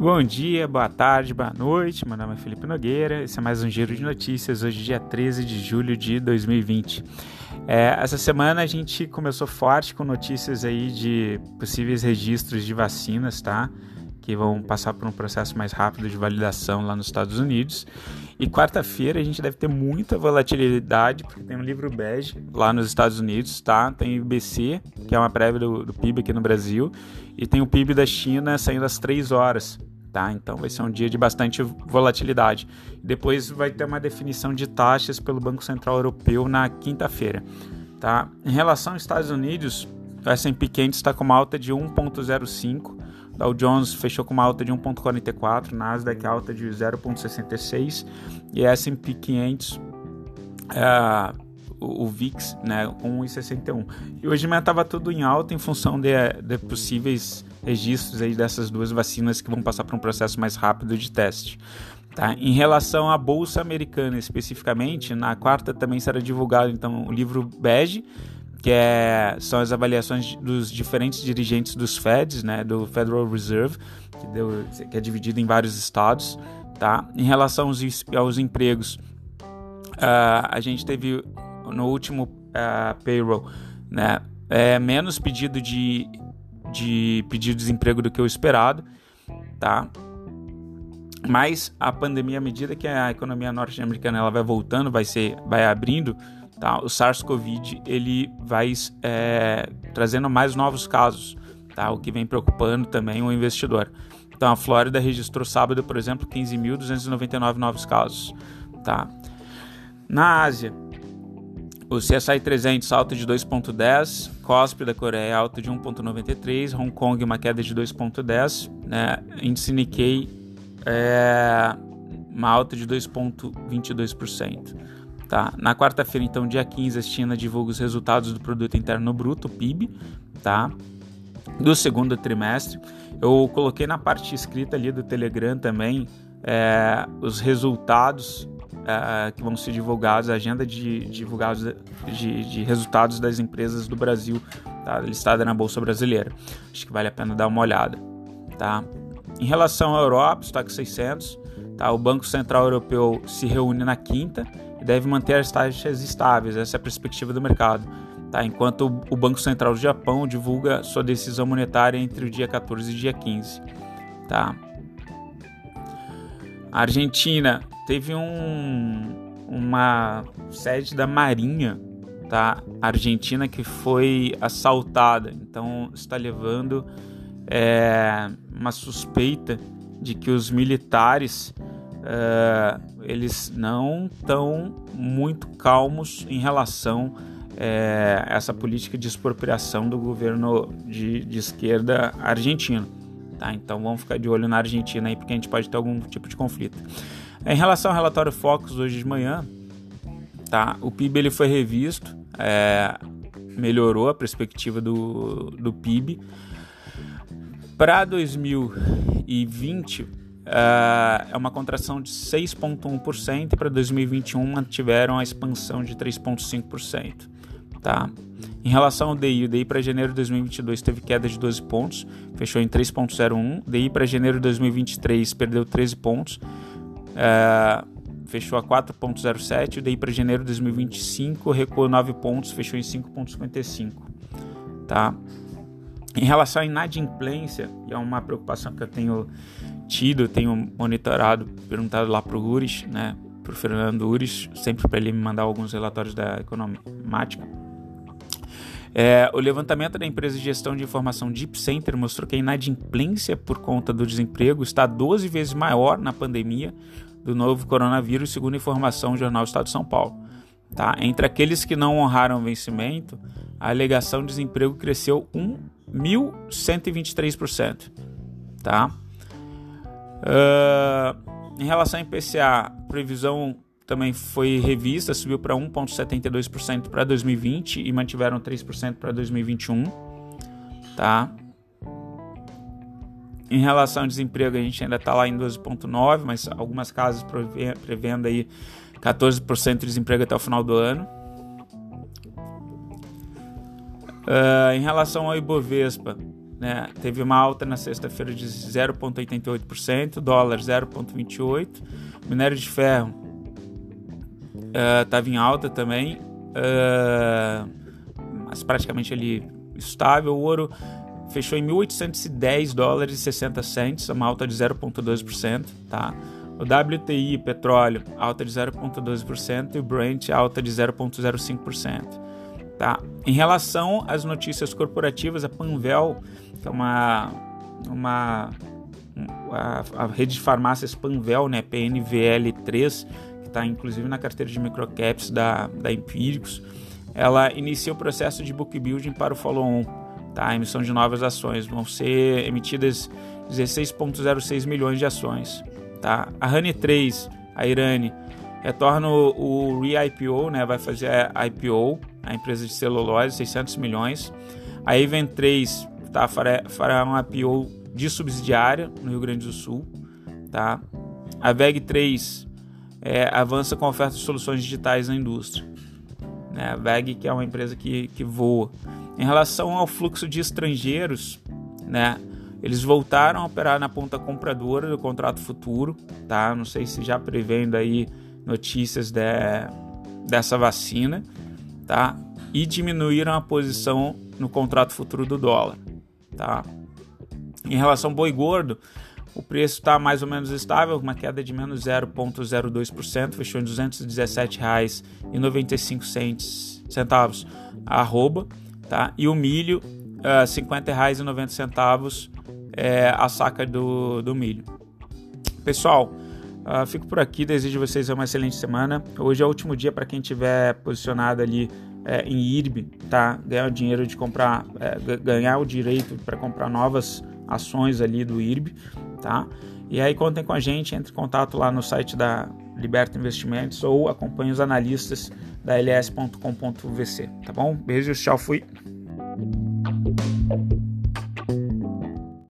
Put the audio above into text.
Bom dia, boa tarde, boa noite. Meu nome é Felipe Nogueira. Esse é mais um giro de notícias. Hoje, dia 13 de julho de 2020. É, essa semana a gente começou forte com notícias aí de possíveis registros de vacinas, tá? Que vão passar por um processo mais rápido de validação lá nos Estados Unidos. E quarta-feira a gente deve ter muita volatilidade, porque tem um livro bege lá nos Estados Unidos, tá? Tem o IBC, que é uma prévia do, do PIB aqui no Brasil, e tem o PIB da China saindo às 3 horas tá? Então vai ser um dia de bastante volatilidade. Depois vai ter uma definição de taxas pelo Banco Central Europeu na quinta-feira, tá? Em relação aos Estados Unidos, o S&P 500 está com uma alta de 1.05, Dow Jones fechou com uma alta de 1.44, Nasdaq alta de 0.66 e S&P 500 é, o, VIX, né, com 1,61. E hoje de manhã estava tudo em alta em função de, de possíveis registros aí dessas duas vacinas que vão passar por um processo mais rápido de teste. Tá? Em relação à Bolsa Americana especificamente, na quarta também será divulgado então o livro Bege, que é, são as avaliações dos diferentes dirigentes dos Feds, né, do Federal Reserve, que, deu, que é dividido em vários estados. Tá? Em relação aos, aos empregos, uh, a gente teve no último uh, payroll né, é, menos pedido de de pedir desemprego do que o esperado, tá? Mas a pandemia, à medida que a economia norte-americana ela vai voltando, vai ser, vai abrindo, tá? O SARS-CoV ele vai é, trazendo mais novos casos, tá? O que vem preocupando também o investidor. Então a Flórida registrou sábado, por exemplo, 15.299 novos casos, tá? Na Ásia, o CSI 300 alta de 2.10, COSP da Coreia alta de 1.93, Hong Kong uma queda de 2.10, né? Índice Nikkei é, uma alta de 2.22%. Tá? Na quarta-feira, então, dia 15, a China divulga os resultados do Produto Interno Bruto, PIB, tá? do segundo trimestre. Eu coloquei na parte escrita ali do Telegram também é, os resultados uh, que vão ser divulgados, a agenda de, divulgados de, de, resultados das empresas do Brasil, tá? listada na Bolsa Brasileira. Acho que vale a pena dar uma olhada. Tá? Em relação à Europa, estoque 600, tá? o Banco Central Europeu se reúne na quinta e deve manter as taxas estáveis, essa é a perspectiva do mercado. Tá? Enquanto o Banco Central do Japão divulga sua decisão monetária entre o dia 14 e dia 15. Tá? A Argentina teve um, uma sede da Marinha tá, Argentina que foi assaltada. Então está levando é, uma suspeita de que os militares é, eles não estão muito calmos em relação é, a essa política de expropriação do governo de, de esquerda argentino. Tá? Então vamos ficar de olho na Argentina aí, porque a gente pode ter algum tipo de conflito. Em relação ao relatório Focus hoje de manhã, tá? o PIB ele foi revisto, é, melhorou a perspectiva do, do PIB. Para 2020, é, é uma contração de 6,1% e para 2021 mantiveram a expansão de 3,5%. Tá? Em relação ao DI, o DI para janeiro de 2022 teve queda de 12 pontos, fechou em 3,01. DI para janeiro de 2023 perdeu 13 pontos, é, fechou a 4,07. O DI para janeiro de 2025 recuou 9 pontos, fechou em 5,55. Tá? Em relação à inadimplência, é uma preocupação que eu tenho tido, tenho monitorado, perguntado lá para o Ures, né, para o Fernando Ures, sempre para ele me mandar alguns relatórios da economática. É, o levantamento da empresa de gestão de informação Deep Center mostrou que a inadimplência por conta do desemprego está 12 vezes maior na pandemia do novo coronavírus, segundo informação do Jornal Estado de São Paulo. Tá? Entre aqueles que não honraram o vencimento, a alegação de desemprego cresceu 1.123%. Tá? Uh, em relação ao IPCA, previsão também foi revista, subiu para 1,72% para 2020 e mantiveram 3% para 2021. Tá? Em relação ao desemprego, a gente ainda está lá em 12,9%, mas algumas casas prevendo aí 14% de desemprego até o final do ano. Uh, em relação ao Ibovespa, né, teve uma alta na sexta-feira de 0,88%, dólar 0,28%, minério de ferro estava uh, em alta também, uh, mas praticamente ali estável. O ouro fechou em 1.810 dólares e 60 cents, uma alta de 0,2%, tá? O WTI, petróleo, alta de 0,12% e o Brent, alta de 0,05%. Tá? Em relação às notícias corporativas, a Panvel, que é uma, uma a, a rede de farmácias Panvel, né, PNVL3, que está inclusive na carteira de microcaps da, da Empíricos, ela inicia o processo de book building para o follow-on, tá? a emissão de novas ações. Vão ser emitidas 16,06 milhões de ações. Tá? A Honey 3, a Irani, retorna o, re-IPO, né? vai fazer a IPO, a empresa de celulose, 600 milhões. A Event 3 tá, fará, fará uma IPO de subsidiária no Rio Grande do Sul. Tá? A VEG 3 é, avança com oferta de soluções digitais na indústria. Né? A VEG, que é uma empresa que, que voa. Em relação ao fluxo de estrangeiros, né? Eles voltaram a operar na ponta compradora do contrato futuro, tá? Não sei se já prevendo aí notícias de, dessa vacina, tá? E diminuíram a posição no contrato futuro do dólar, tá? Em relação ao boi gordo, o preço está mais ou menos estável, uma queda de menos 0,02%, fechou em R$ 217,95 centavos a arroba, tá? E o milho, uh, R$ 50,90 é, a saca do, do milho. Pessoal, uh, fico por aqui. Desejo vocês uma excelente semana. Hoje é o último dia para quem tiver posicionado ali é, em IRB, tá? Ganhar o dinheiro de comprar, é, ganhar o direito para comprar novas ações ali do IRB, tá? E aí contem com a gente, entre em contato lá no site da Liberta Investimentos ou acompanhe os analistas da ls.com.vc, tá bom? Beijos, tchau, fui.